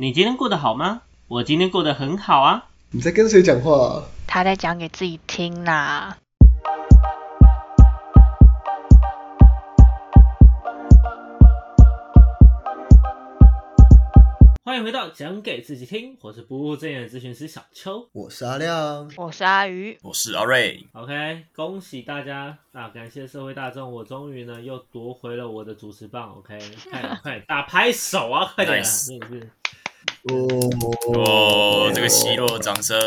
你今天过得好吗？我今天过得很好啊。你在跟谁讲话、啊？他在讲给自己听啦。欢迎回到讲给自己听，我是不务正业的咨询师小邱。我是阿亮。我是阿鱼，我是阿瑞，OK，恭喜大家啊！感谢社会大众，我终于呢又夺回了我的主持棒。OK，快点快点打拍手啊！快点真的是哦哦，这个奚落掌声，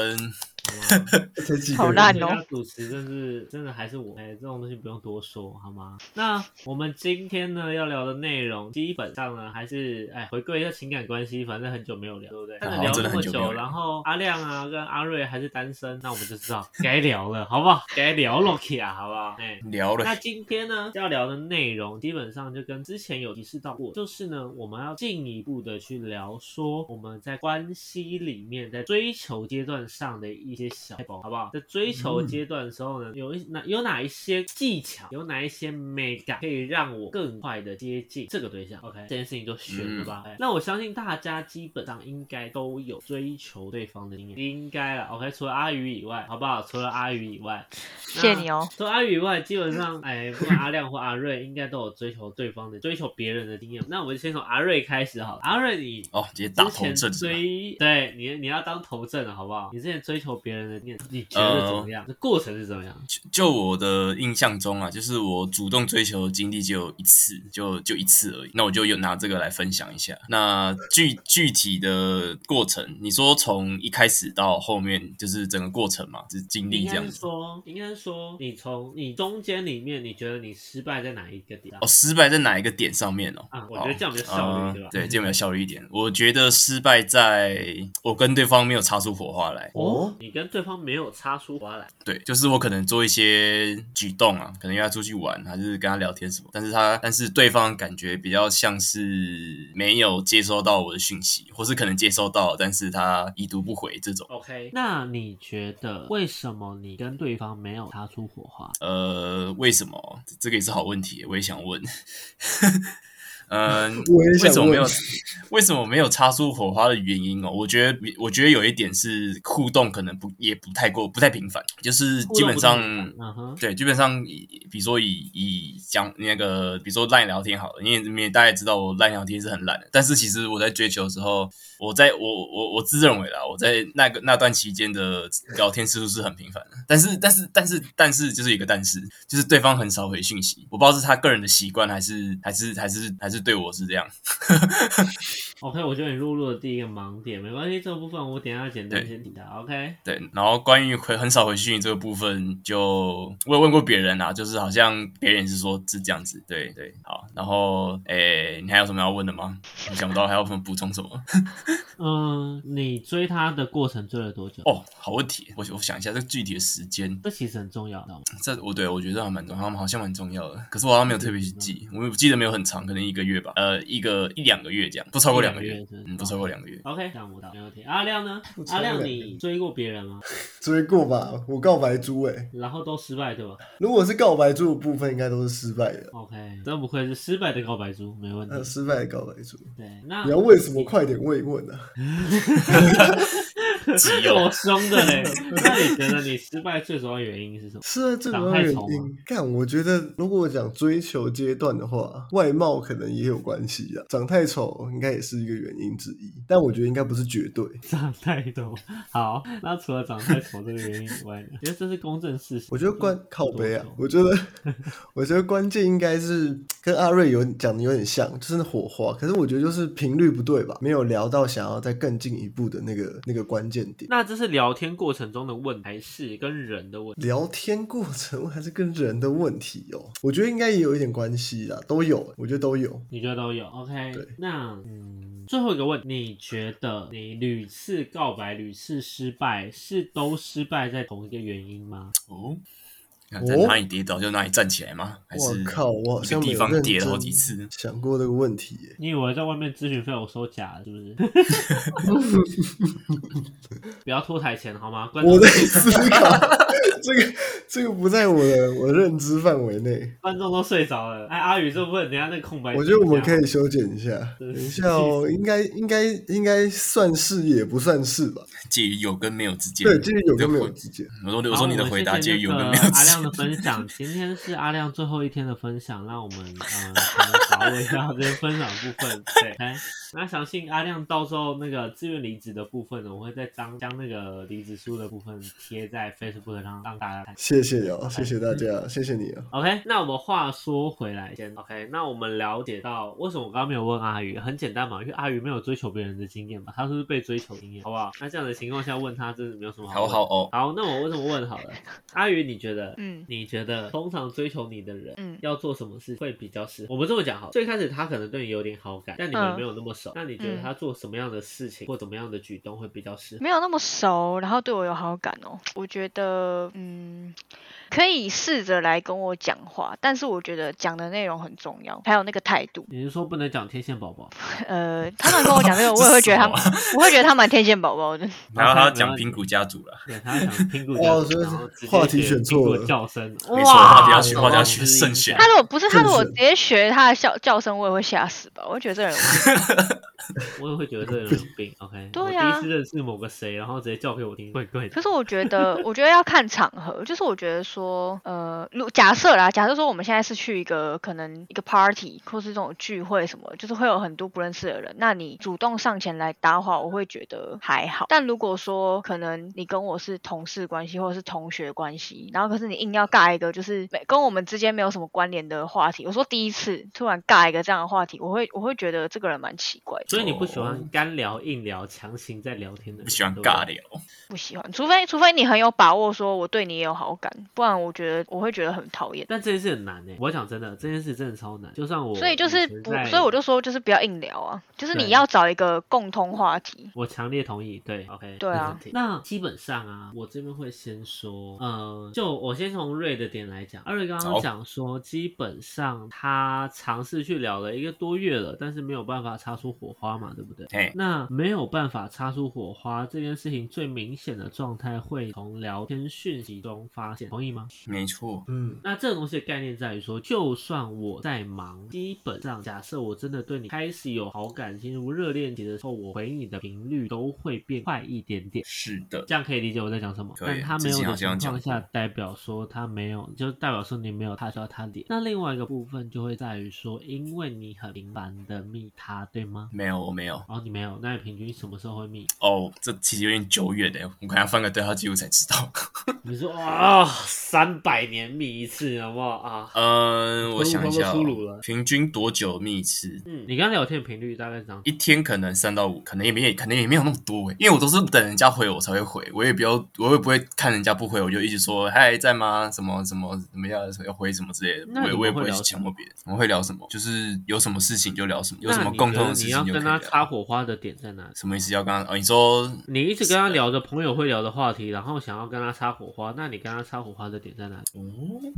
好烂哦主持真是真的还是我，哎、这种东西不用多说，好吗？那我们今天呢要聊的内容，基本上呢还是哎回归一下情感关系，反正很久没有聊，对不对？但是聊那么久，然后阿亮啊跟阿瑞还是单身，那我们就知道该聊了，好不好？该聊了 k 啊，好不好？哎、聊了那今天呢要聊的内容，基本上就跟之前有提示到过，就是呢我们要进一步的去聊说我们在关系里面，在追求阶段上的一些小包好不好？在追求阶段的时候呢，有一哪有哪一些技巧，有哪一些美感可以让我更快的接近这个对象？OK，这件事情就选了吧。哎那我相信大家基本上应该都有追求对方的经验，应该了。OK，除了阿宇以外，好不好？除了阿宇以外，谢谢你哦。除了阿宇以外，基本上，哎，不管阿亮或阿瑞，应该都有追求对方的、追求别人的经验。那我们就先从阿瑞开始好了。阿瑞，你哦，直接打头之前阵？追，对你，你要当头阵了，好不好？你之前追求别人的经验，你觉得怎么样？这过程是怎么样？就就我的印象中啊，就是我主动追求的经历就有一次，就就一次而已。那我就有拿这个来分享一下。那具具体的过程，你说从一开始到后面，就是整个过程嘛，就是经历这样子。是说，应该是说，你从你中间里面，你觉得你失败在哪一个点？哦，失败在哪一个点上面哦？啊，我觉得这样比较效率，呃对吧？对，这样比较效率一点。我觉得失败在我跟对方没有擦出火花来。哦，你跟对方没有擦出花来，对，就是我可能做一些举动啊，可能约他出去玩，还是跟他聊天什么，但是他但是对方感觉比较像是没有接收到我的讯息，或是可能接收到，但是他已读不回这种。OK，那你觉得为什么你跟对方没有擦出火花？呃，为什么？这个也是好问题，我也想问。嗯、为什么没有？为什么没有擦出火花的原因哦？我觉得，我觉得有一点是互动可能不也不太过不太频繁，就是基本上嗯哼，对，基本上以比如说以以讲那个，比如说烂聊天好了，因为你也大概知道我烂聊天是很懒的，但是其实我在追求的时候，我在我我我自认为啦，我在那个那段期间的聊天次数是很频繁的，但是但是但是但是就是一个但是，就是对方很少回讯息，我不知道是他个人的习惯还是还是还是还是对我是这样，OK，我觉得你录入了第一个盲点，没关系，这个部分我等一下简单先提到。OK，对，然后关于回很少回讯这个部分，就我有问过别人啊，就是好像别人是说是这样子，对对，好，然后诶，你还有什么要问的吗？我想不到还有什么补充什么？嗯，你追他的过程追了多久？哦，好问题，我我想一下这个具体的时间，这其实很重要，知道吗？这我对我觉得还蛮重要，好像蛮重要的，可是我好像没有特别去记，我记得没有很长，可能一个月吧，呃，一个一两个月这样，不超过两个月嗯，不超过两个月。OK，想不到，没问题。阿亮呢？阿亮，你追过别人吗？追过吧？我告白猪哎、然后都失败，对吧如果是告白猪的部分，应该都是失败的。？OK，真不愧是失败的告白猪，没问题呃，。失败的告白猪，对，那你要问什么？快点问一问啊！基友够凶的嘞。那你觉得你失败最主要原因是什么？是啊，最主要长太丑吗原因，干，我觉得如果讲追求阶段的话，外貌可能也有关系啊，长太丑应该也是一个原因之一，但我觉得应该不是绝对。长太丑。好，那除了长太丑这个原因以外呢？觉得这是公正事实。我觉得关靠背啊，我觉得 我觉得关键应该是跟阿瑞有讲的有点像，就是那火花。可是我觉得就是频率不对吧，没有聊到想要再更进一步的那个那个关键点。那这是聊天过程中的问题，还是跟人的问题？聊天过程还是跟人的问题哦，我觉得应该也有一点关系啦，都有，我觉得都有。你觉得都有？OK，对那嗯，最后一个问，你觉得你屡次告白、屡次失败，是都失败在同一个原因吗？哦，在哪里跌倒就哪里站起来吗？还是我靠，我好一像没有个地方跌了好几次？想过这个问题耶。你以为在外面咨询费我收假了是不是？不要拖台前好吗？我在思考，这个这个不在我的我的认知范围内。观众都睡着了。哎，阿宇这部分等下那个空白，我觉得我们可以修剪一下，等一下哦，应该应该应该算是也不算是吧？介于有跟没有之间。对，介于有跟没有之间。我说我说你的回答介于有跟没有阿亮的。分享，今天是阿亮最后一天的分享，让我们嗯可能把握一下这些分享部分。对，来，那相信阿亮到时候那个自愿离职的部分呢，我会再将将那个离职书的部分贴在 Facebook 上让大家看。谢谢哦，谢谢大家，谢谢你哦。OK，那我们话说回来，先 OK，那我们了解到为什么我刚刚没有问阿宇，很简单嘛，因为阿宇没有追求别人的经验嘛，他是不是被追求经验，好不好？那这样的情况下问他，真是没有什么好。好好哦，好，那我为什么问好了？阿宇，你觉得？嗯你觉得通常追求你的人，嗯要做什么事会比较适合？我们这么讲好，最开始他可能对你有点好感，但你们嗯没有那么熟，那你觉得嗯他做什么样的事情或怎么样的举动会比较适合？没有那么熟，然后对我有好感哦。我觉得，嗯，可以试着来跟我讲话，但是我觉得讲的内容很重要，还有那个态度。你是说不能讲天线宝宝？呃，他们跟我讲这个，我也会觉得他们，我会觉得他蛮天线宝宝的。然后他讲苹果家族了，对，他讲苹果哦叫声，所以是然后话题选错了果叫声，没错哇话题要选话题要哇选慎选他如果不是他如果直接学他的叫叫声，我也会吓死吧。我会觉得这人有 我也会觉得这个人有病。OK，我第对啊一次认识某个谁，然后直接叫给我听，怪怪的。可是我觉得，我觉得要看场合，就是我觉得说，呃，如假设啦，假设说我们现在是去一个可能一个 party 或是这种聚会什么，就是会有很多不认识的人，那你主动上前来搭话，我会觉得还好。但如果说可能你跟我是同事关系或者是同学关系，然后可是你硬要尬一个就是没跟我们之间没有什么关联的话题，我说第一次突然尬一个这样的话题，我会我会觉得这个人蛮奇怪的，所以你不喜哦欢干聊、硬聊、强行在聊天的人，不喜欢尬聊。不喜欢，除非除非你很有把握说我对你也有好感，不然我觉得我会觉得很讨厌。但这件事很难诶，我讲真的，这件事真的超难。就算我，所以就是不，所以我就说就是不要硬聊啊，就是你要找一个共通话题。我强烈同意，对，OK，对啊没问题那基本上啊，我这边会先说，呃，就我先从瑞的点来讲，二瑞刚刚讲说，基本上他尝试去聊了一个多月了，但是没有办法擦出火花嘛，对不对？嘿，那没有办法擦出火花这件事情，最明显的状态会从聊天讯息中发现，同意吗？没错，嗯，那这个东西的概念在于说，就算我在忙，基本上假设我真的对你开始有好感，进入热恋期的时候，我回你的频率都会变快一点点。是的，这样可以理解我在讲什么？但他没有的情况下，代表说他没有，就代表说你没有 touch 到他点。那另外一个部分就会在于说，因为你很频繁的密他，对吗？没有我没有哦你没有，那你平均什么时候会密？哦，这其实有点久远的，我可能要翻个对话记录才知道。你说啊，三百年密一次，好不好啊？嗯，我想一下、平均多久密一次？嗯，你刚刚聊天的频率大概是这样。一天可能三到五，可能也没可能也没有那么多诶，因为我都是等人家回我才会回，我也不要，我也不会看人家不回，我就一直说嗨在吗？什么什么怎么样要回什么之类的，我也我也不会强迫别人。我们会聊什么？就是有什么事情就聊什么，有什么共同的事情就可以聊。他擦火花的点在哪里？什么意思？要跟他哦？你说你一直跟他聊着朋友会聊的话题，然后想要跟他擦火花，那你跟他擦火花的点在哪里？哦，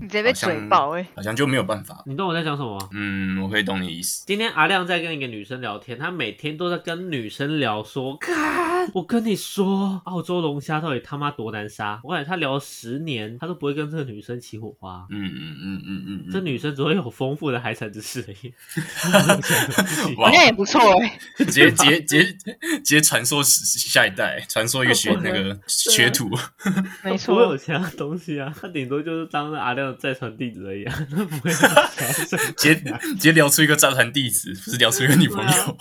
你直接被嘴爆哎、好像就没有办法。你懂我在讲什么吗？嗯，我可以懂你意思。今天阿亮在跟一个女生聊天，他每天都在跟女生聊说，看我跟你说，澳洲龙虾到底他妈多难杀。我感觉他聊了十年，他都不会跟这个女生起火花。嗯嗯嗯嗯嗯嗯，这女生只会有丰富的海产知识而已。哇好像也不错哎、直接 直接直接直接传说下一代，传说一个学那个学徒。没错不会有。其他东西啊，他顶多就是当那阿亮的再传弟子而已啊，他不会直接直接聊出一个再传弟子，不是聊出一个女朋友。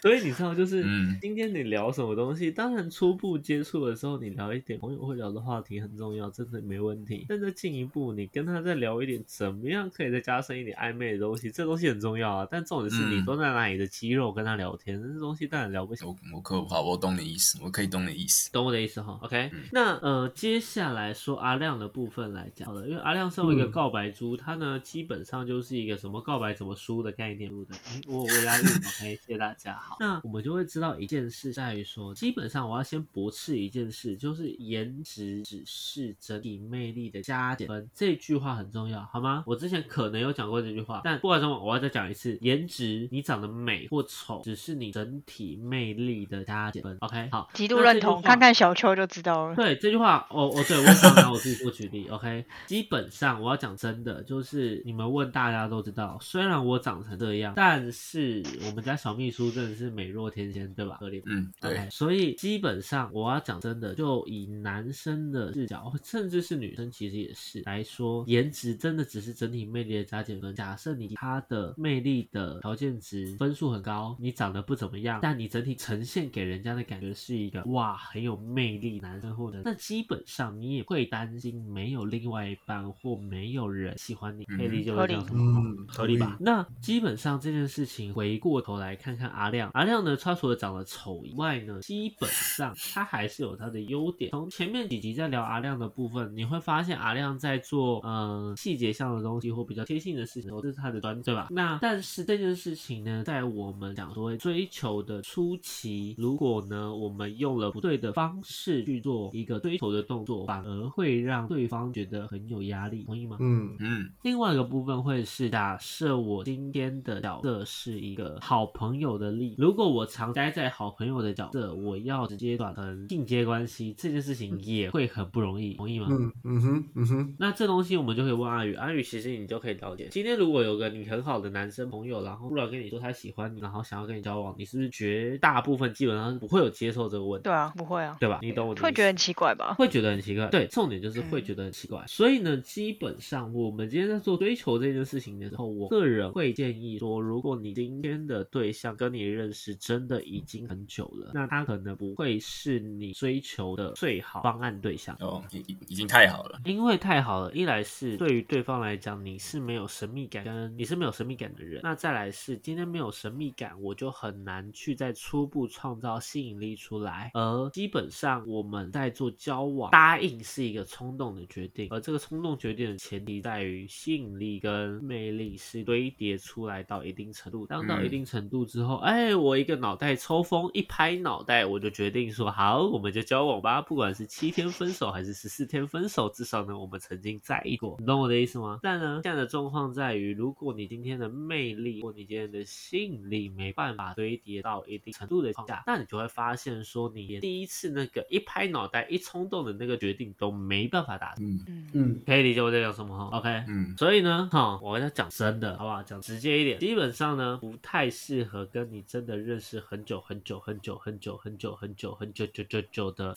所以你知道，就是嗯今天你聊什么东西，当然初步接触的时候，你聊一点朋友会聊的话题很重要，真的没问题。但再进一步，你跟他再聊一点，怎么样可以再加深一点暧昧的东西，这东西很重要啊。但重点是你嗯都在拿你的肌肉跟他聊天，这东西当然聊不起。我我可好，我懂你意思，我可以懂你意思。懂我的意思哈，OK？、嗯那呃，接下来说阿亮的部分来讲好了，因为阿亮身为一个嗯告白猪，他呢基本上就是一个什么告白怎么输的概念，对不对？嗯我我押韵，OK？谢谢大家。好，那我们就会知道一件事，在于说说，基本上我要先驳斥一件事，就是颜值只是整体魅力的加减分，这句话很重要，好吗？我之前可能有讲过这句话，但不管怎么，我要再讲一次，颜值你长得美或丑，只是你整体魅力的加减分。OK，好，极度认同，看看小秋就知道了。对这句话，哦哦，对我想拿我自己做举例。OK，基本上我要讲真的，就是你们问大家都知道，虽然我长成这样，但是我们家小秘书真的是美若天仙，对吧？合理。嗯，对。OK，所以基本上我要讲真的，就以男生的视角，甚至是女生其实也是来说，颜值真的只是整体魅力的加减分。假设你他的魅力的条件值分数很高，你长得不怎么样，但你整体呈现给人家的感觉是一个哇很有魅力男生或者，那基本上你也会担心没有另外一半或没有人喜欢你，可以理解为这样？嗯，合理吧？那基本上这件事情回过头来看看阿亮，阿亮呢，他除了长得丑以外呢，基本上他还是有他的优点。从前面几集在聊阿亮的部分，你会发现阿亮在做嗯细节上的东西或比较贴心的事情，这是他的专对吧？那但是这件事情呢，在我们讲说追求的初期，如果呢我们用了不对的方式去做一个追求的动作，反而会让对方觉得很有压力，同意吗？嗯嗯另外一个部分会是假设我今天的角色是一个好朋友的例，如果我常待在好朋友的角色，我要直接转成进阶关系，这件事情也会很不容易，同意吗？嗯嗯哼嗯哼，那这东西我们就可以问阿宇，阿宇其实你就可以了解，今天如果有个你很好的男生朋友，然后突然跟你说他喜欢你，然后想要跟你交往，你是不是绝大部分基本上不会有接受这个问题，对啊，不会啊，对吧？你懂我的意思会觉得很奇怪吧？会觉得很奇怪。对，重点就是会嗯觉得很奇怪。所以呢，基本上我们今天在做追求这件事情的时候，我个人会建议说，如果你今天的对象跟你认识真的已经很久了，那他可能不会是你追求的最好方案对象。哦，已已已经太好了。因为太好了，一来是对于对方来讲你是没有神秘感，跟你是没有神秘感的人，那再来是今天没有神秘感，我就很难去再初步创造吸引力出来。而基本上我们在做交往，答应是一个冲动的决定，而这个冲动决定的前提在于吸引力跟魅力是堆叠出来到一定程度，当到一定程度之后，哎，我一个脑袋抽风，一拍脑袋，我就决定说好，我们就交往吧，不管是七天分手还是十四天分手，至少呢我们曾经在一过，你懂我的意思吗？但呢，这样的状况在于，如果你今天的魅力或你今天的吸引力没办法堆叠到一定程度的情况下，那你就会发现说，你连第一次那个一拍脑袋、一冲动的那个决定都没办法达成，嗯嗯嗯可以理解我在讲什么哈？OK，嗯所以呢，哈，我要讲真的，好不好？讲直接一点，基本上呢，不太适合跟你真的认识很久很久很久很久很久很久很久久久久的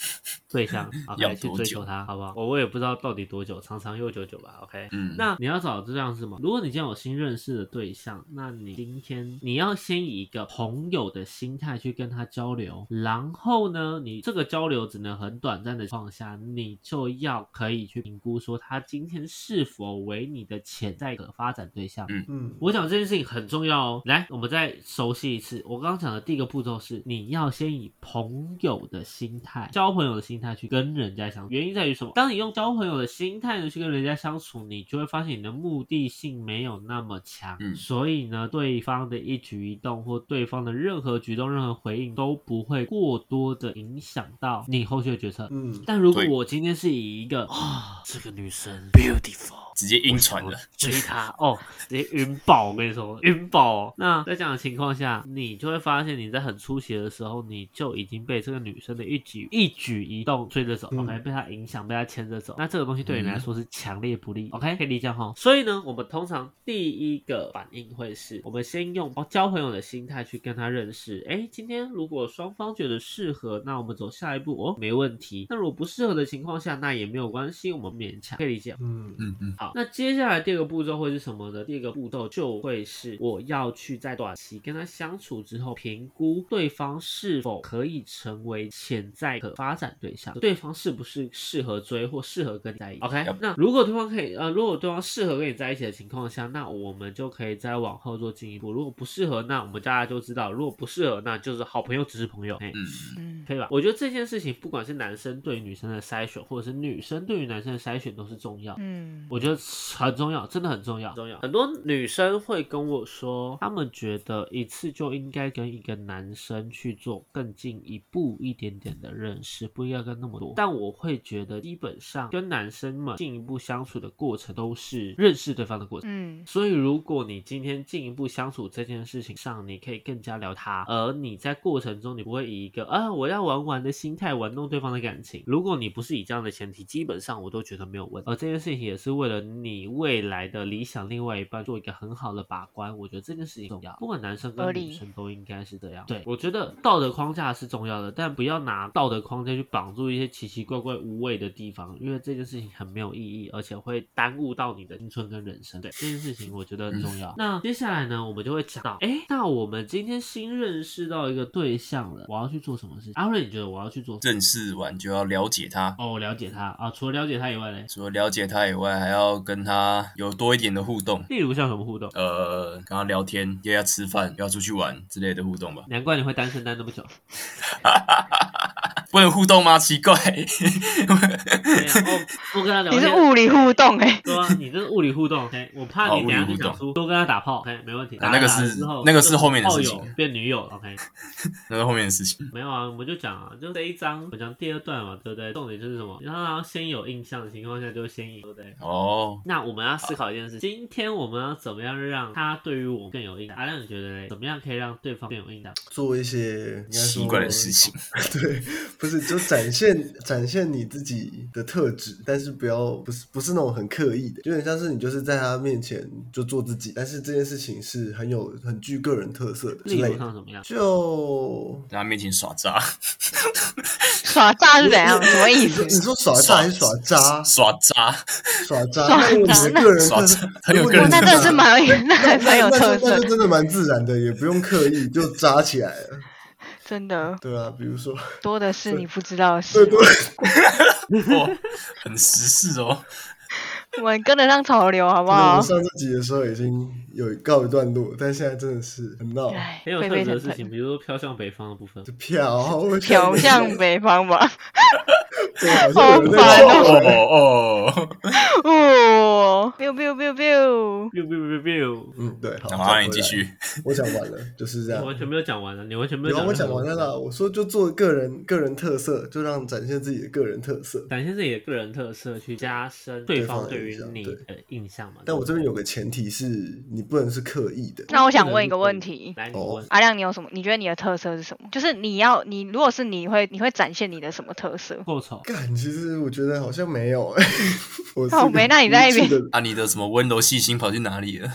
对象 要，OK，去追求他，好不好？我我也不知道到底多久，长长又久久吧，OK。嗯，那你要找这样是什么？如果你今天有新认识的对象，那你今天你要先以一个朋友的心态去跟他交流，然后呢，你这个交流只能很短暂的情况下，你就要可以去评估说他今天是否为你的潜在的发展对象。嗯嗯我想这件事情很重要哦。来，我们再熟悉一次。我刚刚讲的第一个步骤是，你要先以朋友的心态、交朋友的心态去跟人家相处。原因在于什么？当你用交朋友的心态呢去跟人家相处，你就会发现你的目的性没有那么强。嗯所以呢，对方的一举一动或对方的任何举动、任何回应都不会过多的影响到你后续的决策。嗯但如果我今天是以一个啊、这个女生 beautiful。直接晕船了。追他哦，直接晕爆！我跟你说，晕爆、哦。那在这样的情况下，你就会发现你在很出血的时候，你就已经被这个女生的一举一举一动追着走、嗯 o k 被她影响，被她牵着走。那这个东西对你来说是强烈不利、o k 可以理解哈。所以呢，我们通常第一个反应会是，我们先用交朋友的心态去跟他认识。哎，今天如果双方觉得适合，那我们走下一步哦，没问题。那如果不适合的情况下，那也没有关系，我们勉强可以理解。嗯嗯嗯好，那接下来第二个步骤会是什么呢？第二个步骤就会是我要去在短期跟他相处之后，评估对方是否可以成为潜在可发展对象，对方是不是适合追或适合跟你在一起。OK，Yep 那如果对方可以，呃，如果对方适合跟你在一起的情况下，那我们就可以再往后做进一步。如果不适合，那我们大家都知道，如果不适合，那就是好朋友只是朋友。哎、可以吧？我觉得这件事情，不管是男生对女生的筛选，或者是女生对于男生的筛选，都是重要。嗯，我觉得很重要，真的很重要，重要。很多女生会跟我说，她们觉得一次就应该跟一个男生去做更进一步一点点的认识，不应该跟那么多。但我会觉得，基本上跟男生们进一步相处的过程都是认识对方的过程。嗯所以，如果你今天进一步相处这件事情上，你可以更加聊他，而你在过程中，你不会以一个啊我要玩玩的心态玩弄对方的感情。如果你不是以这样的前提，基本上我都觉得没有问题。而这件事情也是为了你未来的理想另外一半做一个很好的把关。我觉得这件事情重要，不管男生跟女生都应该是这样。对我觉得道德框架是重要的，但不要拿道德框架去绑住一些奇奇怪怪无谓的地方，因为这件事情很没有意义，而且会耽误到你的青春跟人生。对这件事情，我觉得很重要。那接下来呢，我们就会讲到，哎，那我们今天新认识到一个对象了，我要去做什么事情？阿瑞，你觉得我要去做什么？认识完就要了解他，哦，我了解他啊，除了了解他以外呢，除了了解他以外，还要跟他有多一点的互动。例如像什么互动？呃，跟他聊天，约他吃饭，约他出去玩之类的互动吧。难怪你会单身单那么久。不能互动吗？奇怪，对啊，哦，多跟他聊你是。物理互动哎、对啊，你这是物理互动，OK？我怕哦你等一下就想出多跟他打炮，OK？没问题。那个是之后那个是就后面的事情变女友，OK？那是后面的事情。没有啊，我们就讲啊，就这一章，我讲第二段嘛，对不对？重点就是什么？让他先有印象的情况下就先赢，对不对？哦，那我们要思考一件事，今天我们要怎么样让他对于我更有印象？阿亮，你觉得嘞？怎么样可以让对方更有印象？做一些奇怪的事情。对，不是就展现展现你自己的特质，但是不要不是不是那种很刻意的，有点像是你就是在他面前就做自己，但是这件事情是很有很具个人特色的之例类的。如上怎么样？就在他面前耍渣，耍渣是怎样？什么意你说思你？说耍渣还是耍渣？耍渣，耍渣，耍那有 你的个人特耍渣色，很有如果你那个人特色真的是蛮有，那还蛮有特色那就，真的蛮自然的，也不用刻意就扎起来了。真的对啊，比如说，多的是你不知道的事对。对，哦，很时事哦。我们跟得上潮流好不好们？上这集的时候已经有告一段落，但现在真的是很闹，哎，很有沸特色的事情，比如说飘向北方的部分就。飘飘向北方吧。对，好烦哦哦欸哦，哦，biu biu biu biu，biu biu biu biu，嗯，对，好，好，那你继。续。我讲完了，就是这样。你完全没有讲完了！你完全没有。我讲完了啦。。我说就做个人个人特色，就让展现自己的个人特色。展现自己的个人特色，去加深对对方的方对于你的印象嘛。但我这边有个前提是你不能是刻意的。那我想问一个问题，来，你哦问。阿亮，你有什么？你觉得你的特色是什么？就是你要你如果是你会你会展现你的什么特色？够丑，干，其实我觉得好像没有。我是靠个没那你在一边啊，你的什么温柔细心跑去哪里了？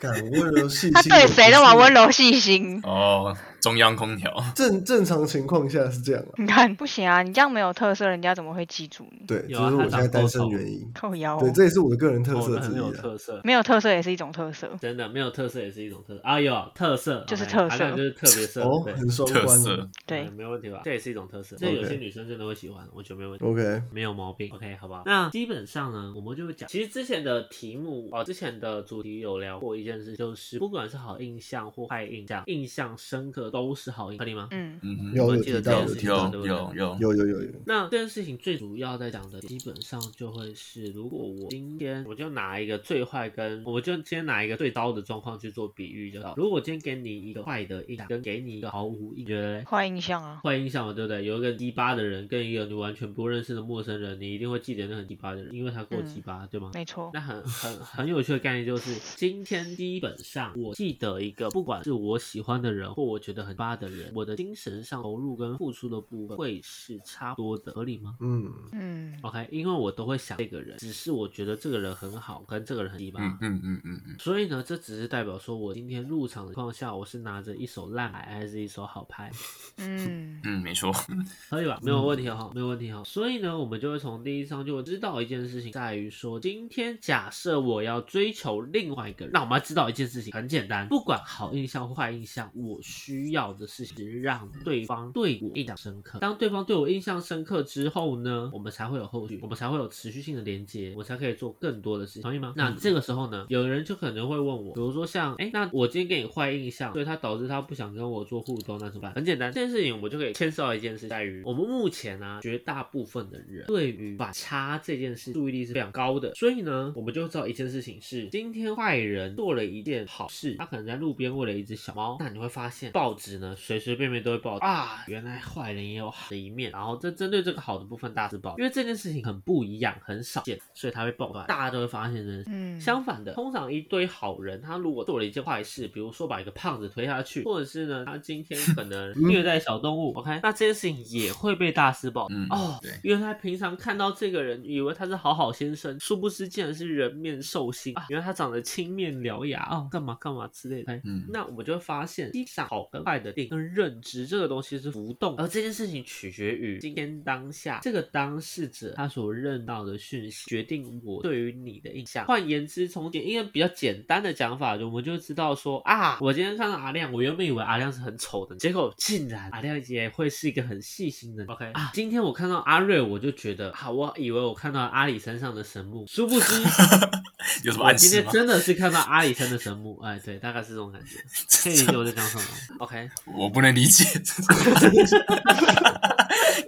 干，温柔细心。他对谁都蛮温。柔细心。哦，中央空调。正正常情况下是这样啊。你看不行啊，你这样没有特色，人家怎么会记住你？对，这是我现在单身原因。靠腰、对，哦，这也是我的个人特哦色之那很有。特色。没有特色也是一种特色。真的没有特色也是一种特色啊，有特色就是特色就是特别色，哦，对，很双关的。对嗯，没有问题吧？这也是一种特色，这有些女生真的会喜欢，我觉得没有问题。OK，没有毛病，OK，好不好？那基本上呢，我们就会讲，其实之前的题目哦，之前的主题有聊过一件事，就是不管是好印象或坏印象，印象深刻都是好印象，合理吗？嗯，嗯有有我们记得提到这件事情有有有有，有有有有。那这件事情最主要在讲的，基本上就会是，如果我今天我就拿一个最坏跟，我就今天拿一个最糟的状况去做比喻就好。如果我今天给你一个坏的印象，跟给你一个毫无印，觉得？坏印象啊。坏印象嘛，对不对？有一个鸡巴的人跟一个你完全不认识的陌生人，你一定会记得那很鸡巴的人，因为他够鸡巴，对吗？没错，那很很很有趣的概念就是，今天基本上我记得一个，不管是我喜欢的人或我觉得很巴的人，我的精神上投入跟付出的部分会是差不多的，合理吗嗯，嗯，？OK，因为我都会想这个人，只是我觉得这个人很好，跟这个人很鸡巴。嗯嗯嗯嗯嗯，所以呢，这只是代表说我今天入场的情况下，我是拿着一手烂牌还是一手好牌，嗯，嗯，没错，可以吧？没有问题哈，没有问题哈。所以呢，我们就会从第一章就会知道一件事情，在于说，今天假设我要追求另外一个人，那我们要知道一件事情，很简单，不管好印象或坏印象，我需要的事情是让对方对我印象深刻。当对方对我印象深刻之后呢，我们才会有后续，我们才会有持续性的连接，我才可以做更多的事情，同意吗？那这个时候呢，有人就可能会问我，比如说像，哎，那我今天给你坏印象，所以他导致他不想跟我做互动，那怎么办？很简单，这件事情我们就可以牵涉到一件事，在于我们目前呢、绝大部分的人对于反差这件事注意力是非常高的，所以呢，我们就知道一件事情是，今天坏人做了一件好事，他可能在路边喂了一只小猫，那你会发现报纸呢随随便便都会报啊，原来坏人也有好的一面，然后这针对这个好的部分大肆报，因为这件事情很不一样，很少见，所以他会报出来，大家都会发现这件事。嗯，相反的，通常一堆好人，他如果做了一件坏事，比如说把一个胖子推下去，或者是呢，他今天可能 虐待小动物，OK，那这件事情也会被大肆报。嗯哦对，原来平常看到这个人，以为他是好好先生，殊不知竟然是人面兽心啊！原来他长得青面獠牙哦，干嘛干嘛之类的。嗯那我们就会发现，基本上好跟坏的定义跟认知这个东西是浮动，而这件事情取决于今天当下这个当事者他所认到的讯息，决定我对于你的印象。换言之，从简一个比较简单的讲法，我们就知道说啊，我今天看到阿亮，我原本以为阿亮是很丑的，结果竟然阿亮也会是一个很细心的。OK 啊，今天我看到阿瑞，我就觉得啊，我以为我看到阿里山上的神木，殊不知 有什么我今天？真的是看到阿里山的神木，哎，对，大概是这种感觉。可以理解我在讲什么？OK，我不能理解。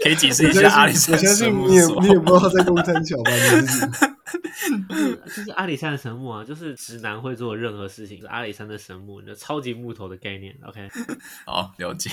可以解释一下阿里山相神木信你也你也不知道在公山桥吧？你自己就是 就是阿里山的神木啊，就是直男会做任何事情，是阿里山的神木，你的超级木头的概念。OK，好，了解，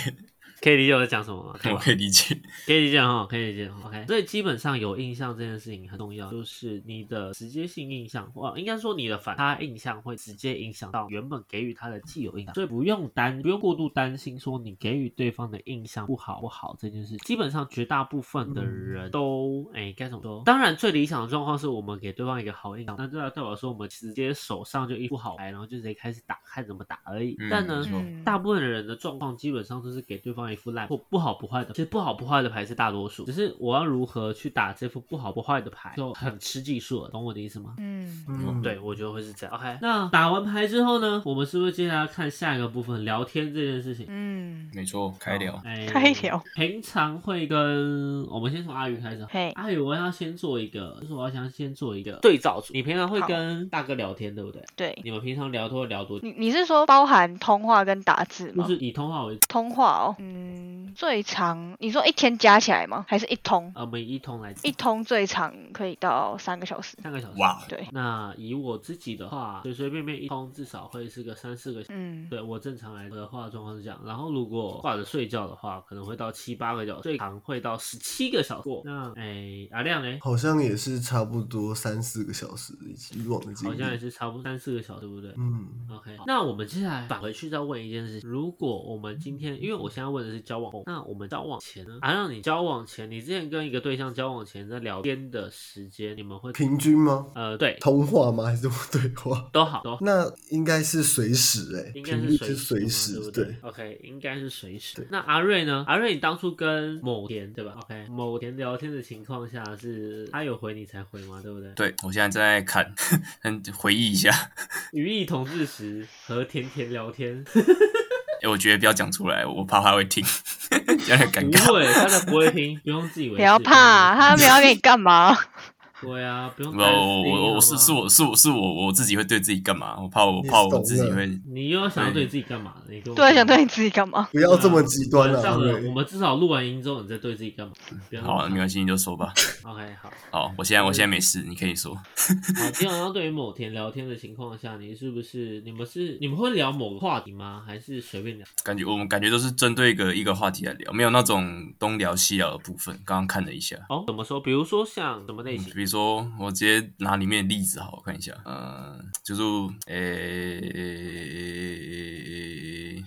可以理解我在讲什么吗？可以我可以理解。可以理解哈，可以理解。OK，所以基本上有印象这件事情很重要，就是你的直接性印象，哇，应该说你的反差印象会直接影响到原本给予他的既有印象，所以不用担，不用过度担心说你给予对方的印象不好不好这件事。基本上绝大部分的人都，哎、该怎么说？当然最理想的状况是我们给对方一个好印象，那这代表说我们直接手上就一副好牌，然后就直接开始打，看怎么打而已。嗯但呢大部分的人的状况基本上都是给对方一副烂或不好不坏的，其实不好不坏的牌是大多数，只是我要如何去打这副不好不坏的牌，就很吃技术了，懂我的意思吗？嗯，嗯，对，我觉得会是这样。OK，那打完牌之后呢，我们是不是接下来要看下一个部分，聊天这件事情？嗯，没错，开聊。哎，开聊。平常会跟我们先从阿宇开始。嘿，阿宇，我要先做一个，就是我要想先做一个对照组。你平常会跟大哥聊天，对不对？对，你们平常聊都会聊多久？你你是说包含通话跟打字吗？就是以通话为主，通话哦，嗯，最长你说一天加起来吗？还是一通？啊，我们一通来讲一通最长可以到三个小时。三个小时。哇，对，那以我自己的话，随随便便一通至少会是个三四个小时。嗯，对我正常来的话，状况是这样。然后如果挂着睡觉的话，可能会到七八个小时，最长会到十七个小时过。那哎，阿亮呢？好像也是差不多三四个小时，以往的经好像也。是差不多三四个小时，对不对？嗯，OK，那我们接下来返回去再问一件事情：如果我们今天，因为我现在问的是交往后，那我们交往前呢？啊，让你交往前，你之前跟一个对象交往前在聊天的时间，你们会平均吗？呃对通话吗？还是对话？都好都好。那应该是随时哎、应该是随随时对不对？OK，应该是随时。那阿瑞呢？阿瑞，你当初跟某田对吧？OK，某田聊天的情况下是他有回你才回吗？对不对？对我现在正在看，嗯，回忆一下。语义同志时和甜甜聊天，哎，我觉得不要讲出来，我怕他会听，有点尴不尬。会，他才不会听，不用自以为。不要怕，他没有要给你干嘛？对啊，不用不，我担心。我我我是是我是我是我我自己会对自己干嘛？我怕我怕我自己会你又要想要对自己干嘛？你跟我对想对你自己干嘛？不要这么极端了，我们至少录完音之后，你再对自己干嘛？好，没关系，你就说吧。OK，好。好，我现在我现在没事，你可以说。好，基本上对于某天聊天的情况下，你是不是你们是你们会聊某个话题吗？还是随便聊？感觉我们感觉都是针对一个一个话题来聊，没有那种东聊西聊的部分。刚刚看了一下，哦，怎么说？比如说像什么类型？说我直接拿里面的例子好，我看一下，嗯，就是诶、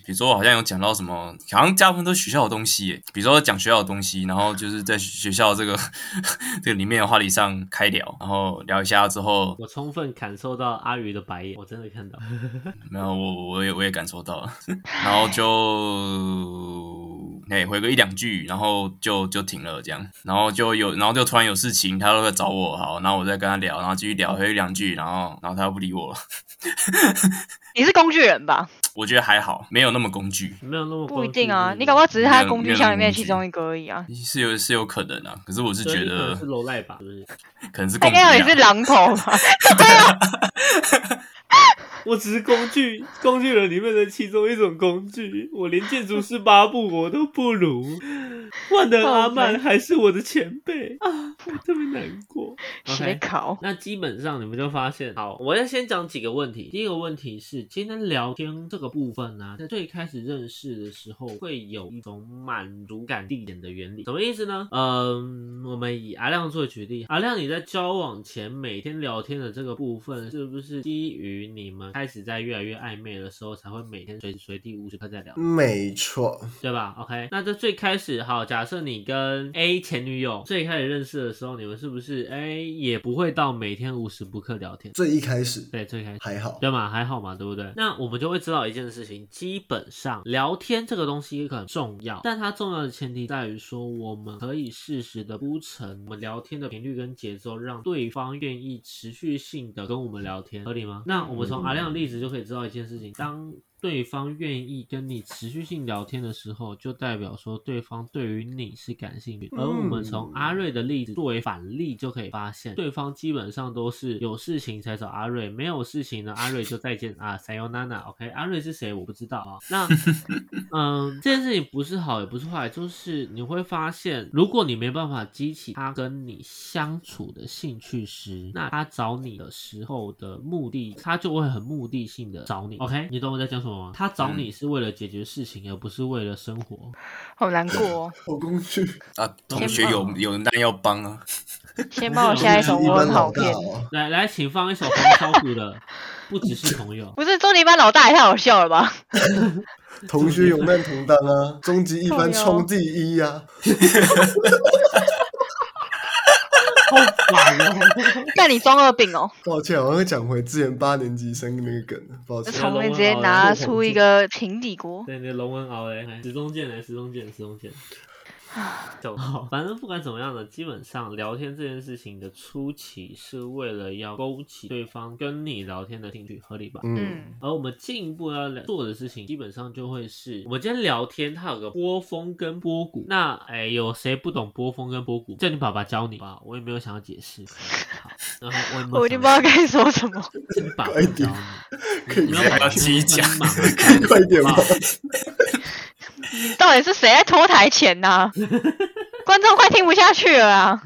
比如说我好像有讲到什么，好像大部分都是学校的东西耶，比如说讲学校的东西，然后就是在学校这个 这个里面的话题上开聊，然后聊一下之后，我充分感受到阿鱼的白眼，我真的看到。没有我我也我也感受到。了，然后就哎回个一两句，然后就就停了这样，然后就有然后就突然有事情，他都在找我，好，然后我再跟他聊，然后继续聊回一两句，然后然后他又不理我了，你是工具人吧？我觉得还好，没有那么工具，没有那么不一定啊，你搞不好只是他的工具箱里面其中一个而已啊。是有是有可能啊，可是我是觉得可能是楼赖吧，是不是？可能是他工具啊应该也是榔头吧？我只是工具，工具人里面的其中一种工具，我连建筑师八部我都不如。万能阿曼还是我的前辈啊，我特别难过。写 OK，考，那基本上你们就发现，好，我要先讲几个问题。第一个问题是，今天聊天这个部分呢、在最开始认识的时候，会有一种满足感递减的原理。什么意思呢？嗯，我们以阿亮做举例，阿亮你在交往前每天聊天的这个部分，是不是基于你们开始在越来越暧昧的时候，才会每天随时随地无时刻在聊？没错，对吧？OK，那这最开始，好，假设你跟 A 前女友最开始认识的时候，你们是不是哎也不会到每天无时不刻聊天？最一开始对，最开始。还好，对嘛，还好嘛，对不对？那我们就会知道一件事情，基本上聊天这个东西很重要，但它重要的前提在于说，我们可以适时的铺陈我们聊天的频率跟节奏，让对方愿意持续性的跟我们聊天，合理吗？那我们从阿亮这样例子就可以知道一件事情，当对方愿意跟你持续性聊天的时候，就代表说对方对于你是感兴趣。而我们从阿瑞的例子作为反例，就可以发现，对方基本上都是有事情才找阿瑞，没有事情呢，阿瑞就再见啊，sayonara。OK，阿瑞是谁我不知道啊。那 嗯，这件事情不是好也不是坏，就是你会发现，如果你没办法激起他跟你相处的兴趣时，那他找你的时候的目的，他就会很目的性的找你。OK，你懂我在讲什么吗？他找你是为了解决事情，而不是为了生活。好难过哦。好工具，啊，同学有有难要帮啊，先帮我下一首一我很好骗。哦，来来，请放一首黄小琥的《不只是朋友》。不是终极班老大也太好笑了吧？同学有难同当啊，终极一靠腰番冲第一啊，好烦哦！但你装二病哦，抱歉，我会讲回之前八年级生那个梗，抱歉，那从面直接拿出一个平底锅。对，你的龙纹熬嘞，哎时钟剑嘞，时钟剑，时钟剑。就好，反正不管怎么样呢，基本上聊天这件事情的初期是为了要勾起对方跟你聊天的兴趣，合理吧？嗯，嗯，而我们进一步要做的事情，基本上就会是我们今天聊天，它有个波峰跟波谷。那哎，有谁不懂波峰跟波谷？叫你爸爸教你吧，我也没有想要解释。好，然后我也没有我已经不知道该说什么。叫你爸爸教你。你要不要激讲忙 快点吧，你 到底是谁在拖台前呐、观众快听不下去了啊！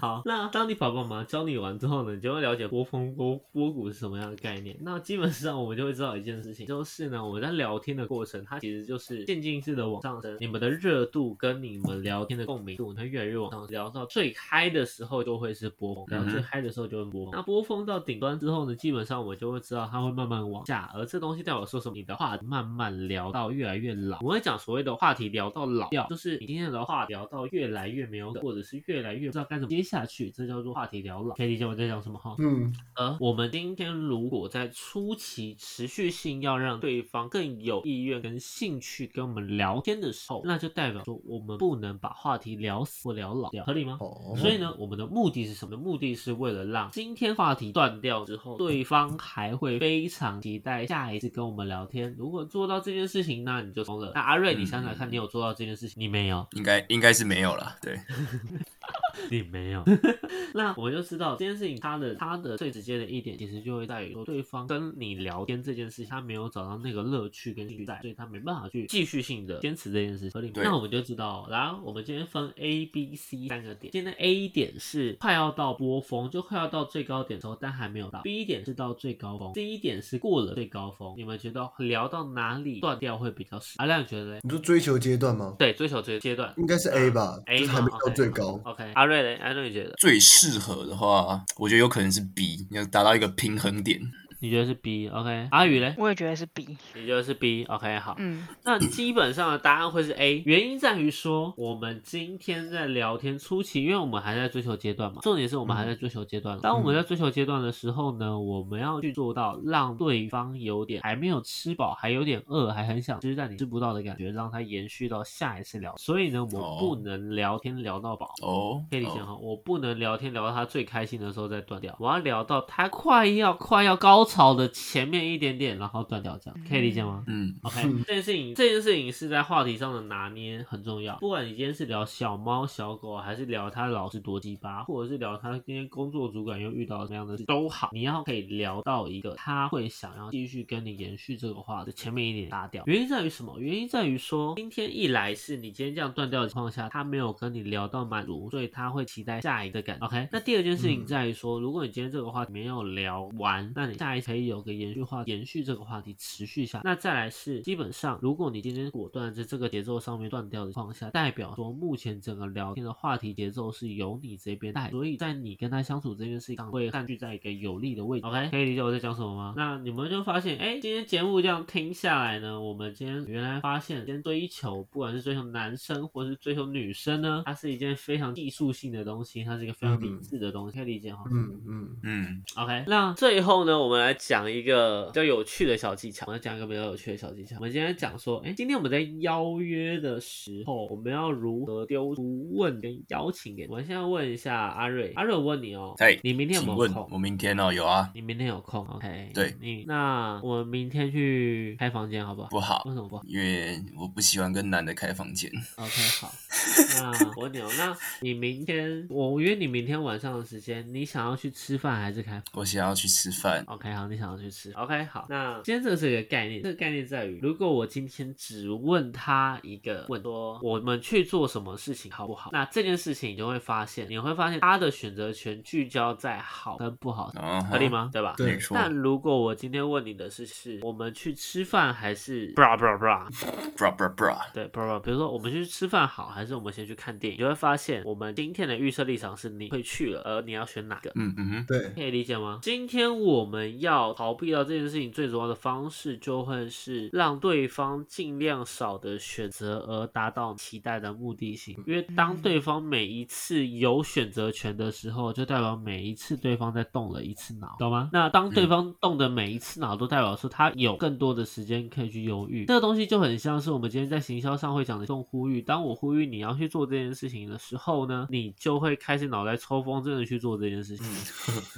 好，那当你爸爸妈妈教你完之后呢，你就会了解波峰波波谷是什么样的概念。那基本上我们就会知道一件事情，就是呢，我们在聊天的过程，它其实就是渐进式的往上升，你们的热度跟你们聊天的共鸣度，它越来越往上，聊到最嗨的时候就会是波峰，聊到最嗨的时候就会波峰。那波峰到顶端之后呢，基本上我们就会知道它会慢慢往下，而这东西代表说什么？你的话慢慢聊到越来越老。我会讲所谓的话题聊到老掉，就是你今天的话聊到越来越没有梗，或者是越来越不知道该怎么接下去，这叫做话题聊老。可以理解我在讲什么哈？嗯，而我们今天如果在初期持续性要让对方更有意愿跟兴趣跟我们聊天的时候，那就代表说我们不能把话题聊死或聊老掉，合理吗？哦，所以呢，我们的目的是什么？目的是为了让今天话题断掉之后，对方还会非常期待下一次跟我们聊天。如果做到这件事情，那你就通了。那阿瑞，你想想看，你有做到这件事情？你没有，应该应该是没有了，对，你没有。那我们就知道这件事情，他的他的最直接的一点，其实就会在于说，对方跟你聊天这件事情，他没有找到那个乐趣跟兴趣在，所以他没办法去继续性的坚持这件事情。合理那我们就知道，然后我们今天分 A、B、C 三个点。今天 A 点是快要到波峰，就快要到最高点的时候，但还没有到。B 点是到最高峰，C 点是过了最高峰。你们觉得聊到哪里断掉会比较少？阿亮觉得嘞？你说追求阶段吗？对，追求这个阶段。应该是 A 吧，A 就是还没吗到最高。OK，阿瑞嘞？阿瑞觉得？最适合的话，我觉得有可能是 B，要达到一个平衡点。你觉得是 B？OK，、阿宇嘞？我也觉得是 B。你觉得是 B？OK，、好。嗯，那基本上的答案会是 A，原因在于说，我们今天在聊天初期，因为我们还在追求阶段嘛，重点是我们还在追求阶段。当我们在追求阶段的时候呢，我们要去做到让对方有点还没有吃饱，还有点饿，还很想吃，但你吃不到的感觉，让他延续到下一次聊。所以呢，我哦不能聊天聊到饱。哦，可以理解哈，我不能聊天聊到他最开心的时候再断掉，我要聊到他快要快要高潮的前面一点点，然后断掉，这样可以理解吗？嗯 OK，这件事情，这件事情是在话题上的拿捏很重要。不管你今天是聊小猫小狗，还是聊他老师多鸡巴，或者是聊他今天工作主管又遇到什么样的事，都好，你要可以聊到一个他会想要继续跟你延续这个话的前面一点拉掉。原因在于什么？原因在于说，今天一来是你今天这样断掉的情况下，他没有跟你聊到满足，所以他会期待下一个感。OK，那第二件事情在于说，如果你今天这个话题没有聊完，那你下一可以有个延续话，延续这个话题持续下。那再来是，基本上如果你今天果断在这个节奏上面断掉的情况下，代表说目前整个聊天的话题节奏是由你这边带，所以在你跟他相处这件事情上会占据在一个有利的位置。OK，可以理解我在讲什么吗？那你们就发现，哎，今天节目这样听下来呢，我们今天原来发现，今天追求不管是追求男生或是追求女生呢，它是一件非常技术性的东西，它是一个非常理智的东西，可以理解哈。嗯嗯，嗯 OK，那最后呢，我们来讲一个比较有趣的小技巧。我要讲一个比较有趣的小技巧。我们今天讲说，哎，今天我们在邀约的时候，我们要如何丢出问跟邀请给我们现在问一下阿瑞，阿瑞，我问你哦，哎你明天有没有空？我明天哦有啊，你明天有空？OK，对你那我们明天去开房间好不好？不好为，什么不好因为我不喜欢跟男的开房间。？OK，好。那我问你哦，那你明天我约你明天晚上的时间，你想要去吃饭还是开我想要去吃饭，OK，好，你想要去吃？OK，好，那今天这个是一个概念，这个概念在于，如果我今天只问他一个问说，我们去做什么事情好不好？那这件事情你就会发现，你会发现他的选择权聚焦在好跟不好上，嗯，合理？吗？对吧？对但如果我今天问你的是，是我们去吃饭还是 bra bra bra bra，对，bra bra，比如说我们去吃饭好，还是我们先去看电影？你会发现，我们今天的预设立场是你会去了，而你要选哪个？嗯嗯哼，对，可以理解吗？今天我们要逃避掉这件事情最主要的方式，就会是让对方尽量少的选择，而达到期待的目的性。因为当对方每一次有选择权的时候，就代表每一次对方在动了一次脑，懂吗？那当对方动的每一次脑，都代表说他有更多的时间可以去犹豫。这个东西就很像是我们今天在行销上会讲的这种呼吁。当我呼吁你要去做这件事情的时候呢，你就会开始脑袋抽风，真的去做这件事情。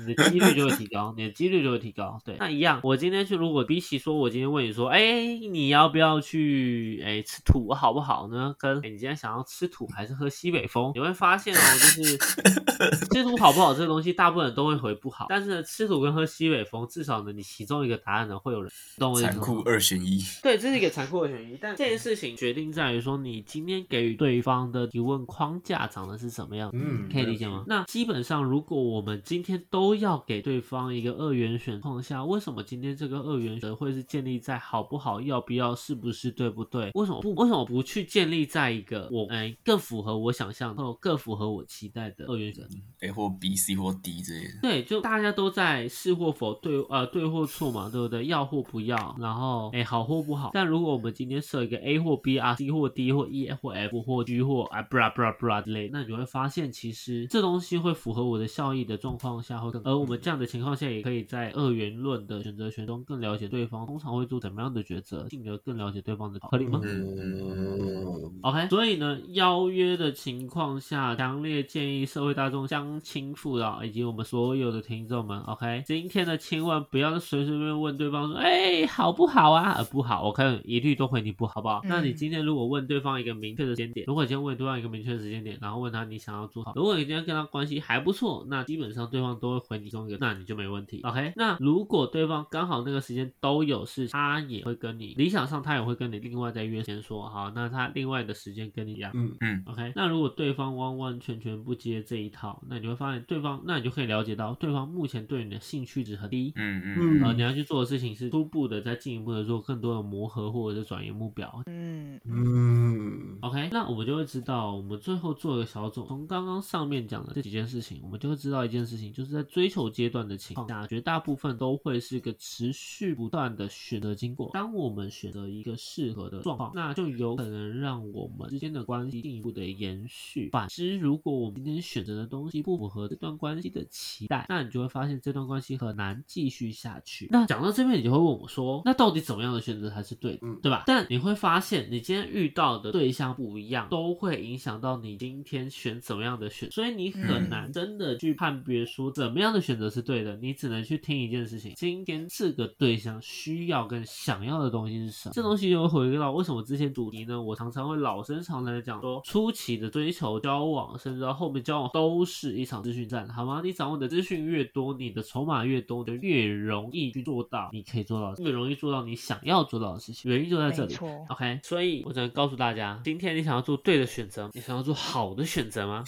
你的几率就会提高，你的几率就会提高。对，那一样，我今天去，如果比起说，我今天问你说，哎，你要不要去，哎，吃土好不好呢？跟哎你今天想要吃土还是喝西北风？你会发现哦，就是 吃土好不好这个东西，大部分人都会回不好。但是呢，吃土跟喝西北风，至少呢，你其中一个答案呢，会有人懂？残酷二选一，对，这是一个残酷二选一，但这件事情决定在于说，你今天给予对方的提问框架长得是什么样。嗯，可以理解吗？那基本上，如果我们今天都要给对方一个二元选况下，为什么今天这个二元则会是建立在好不好、要不要、是不是、对不对？为什么不？为什么不去建立在一个我哎更符合我想象或更符合我期待的二元选？A 或 B、C 或 D 之类的。对，就大家都在是或否，对呃对或错嘛，对不对？要或不要，然后哎好或不好。但如果我们今天设一个 A 或 B 啊，C 或 D 或 E 或 F 或 G 或啊 bra bra bra 之类，那你就会发现其实这东西会符合我的效益的状况下会更，而我们这样的情况下也可以在二元论的选择权中更了解对方通常会做怎么样的抉择，进而更了解对方的合理吗？嗯，OK，所以呢，邀约的情况下，强烈建议社会大众相亲父老以及我们所有的听众们，OK，今天呢，千万不要随随便便问对方说，哎、好不好啊？呃，不好，我看一律都回你不好，好不好？嗯那你今天如果问对方一个明确的时间点，如果今天问对方一个明确的时间点，然后问他你想要做好，如果你今天跟他关系还不错，那基本上对方都会回你中一个，那你就没问题，OK？那如果对方刚好那个时间都有事，他也会跟你，理想上他也会跟你另外再约先说好，那他另外的时间跟你一样。嗯嗯 OK，那如果对方完完全全不接这一套，那你会发现对方，那你就可以了解到对方目前对你的兴趣值很低。嗯嗯嗯呃，你要去做的事情是初步的，再进一步的做更多的磨合或者是转移目标。嗯嗯那我们就会知道，我们最后做一个小总，从刚刚上面讲的这几件事情，我们就会知道一件事情，就是在追求阶段的情况下，绝大部分都会是一个持续不断的选择经过。当我们选择一个适合的状况，那就有可能让我们之间的关系进一步的延续。反之，如果我们今天选择的东西不符合这段关系的期待，那你就会发现这段关系很难继续下去。那讲到这边，你就会问我说，那到底怎么样的选择才是对的，嗯对吧？但你会发现，你今天遇到的对象不一样，都都会影响到你今天选怎么样的选，所以你很难真的去判别说怎么样的选择是对的，你只能去听一件事情：今天这个对象需要跟想要的东西是什么。这东西就会回归到为什么之前主题呢？我常常会老生常谈的讲说，初期的追求、交往，甚至到后面交往，都是一场资讯战，好吗？你掌握的资讯越多，你的筹码越多，就越容易去做到你可以做到，越容易做到你想要做到的事情。原因就在这里。OK，所以我只能告诉大家，今天你想想要做对的选择，你想要做好的选择吗？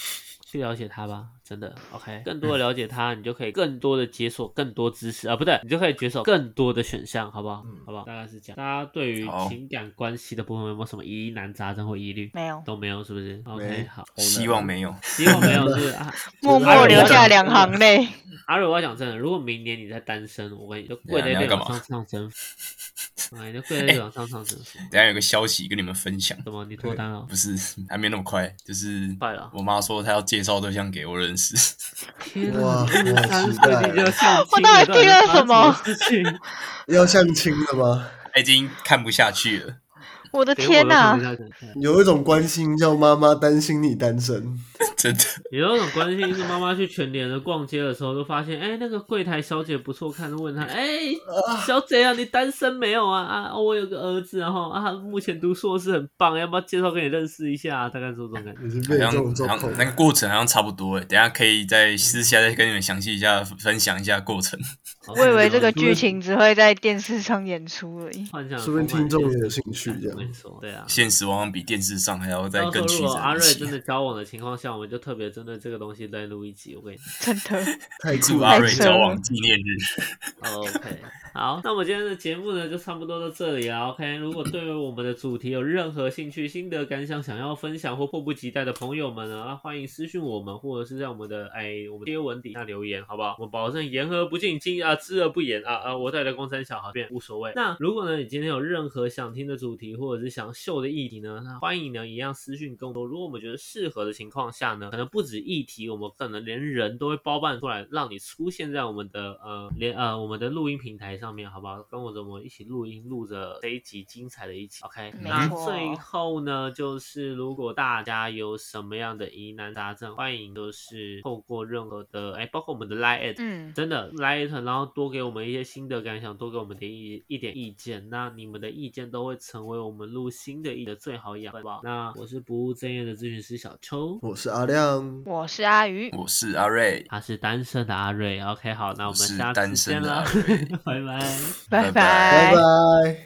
去了解它吧，真的 OK。更多的了解它，你就可以更多的解锁更多知识啊，不对，你就可以解锁更多的选项，好不好？嗯好不好？大概是这样。大家对于情感关系的部分有没有什么疑难杂症或疑虑？没有，都没有，是不是？OK，好，希望没有。希望没有是啊。默默留下两行泪。阿瑞，我要讲真的，如果明年你在单身，我跟你就跪在对啊你要干嘛电脑上唱征服，哎，你就跪在电脑上唱征服。等下有个消息跟你们分享，怎么？你脱单了？不是还没那么快，就是快了我妈说她要介绍对象给我认识，天我好三期待岁就相亲我到底听了什么？要相亲了吗？她已经看不下去了。我的天哪我都看！不下去有一种关心叫妈妈担心你单身，真的，有一种关心是妈妈去全联的逛街的时候，都发现，哎、那个柜台小姐不错看，就问她，哎、小姐啊，你单身没有啊？啊，我有个儿子，然后啊，目前读硕士很棒，要不要介绍给你认识一下？大概是这种感觉。已经好像好像。那个过程好像差不多诶，等下可以再私下再跟你们详细一下分享一下过程。我以为这个剧剧情只会在电视上演出而已。幻想，说不定听众也有兴趣这样没错，对啊。现实往往比电视上还要再更曲折阿瑞真。的交往的情况下，我们就特别针对这个东西再录一集。我跟你 真的，太祝阿酷了！瑞交往纪念日，，OK。好，那我们今天的节目呢，就差不多到这里了。OK，如果对于我们的主题有任何兴趣、心得感想，想要分享或迫不及待的朋友们呢，啊欢迎私讯我们，或者是在我们的哎我们贴文底下留言，好不好？我们保证言而不尽，今啊知而不言啊啊！我带来公三小好便无所谓。那如果呢，你今天有任何想听的主题，或者是想秀的议题呢，那欢迎呢一样私讯跟我。如果我们觉得适合的情况下呢，可能不止议题，我们可能连人都会包办出来，让你出现在我们的呃连呃我们的录音平台上面，好不好？跟我着我们一起录音，录着这一集精彩的一集。OK，那最后呢，就是如果大家有什么样的疑难杂症，欢迎就是透过任何的哎，包括我们的 Line，嗯，真的 Line，，然后多给我们一些新的感想，多给我们点一一点意见。那你们的意见都会成为我们录新的一的最好养分，好不好？那我是不务正业的咨询师小邱，我是阿亮，我是阿鱼，我是阿瑞，他是单身的阿瑞。OK，好，那我们下次见了 拜。拜拜拜拜拜。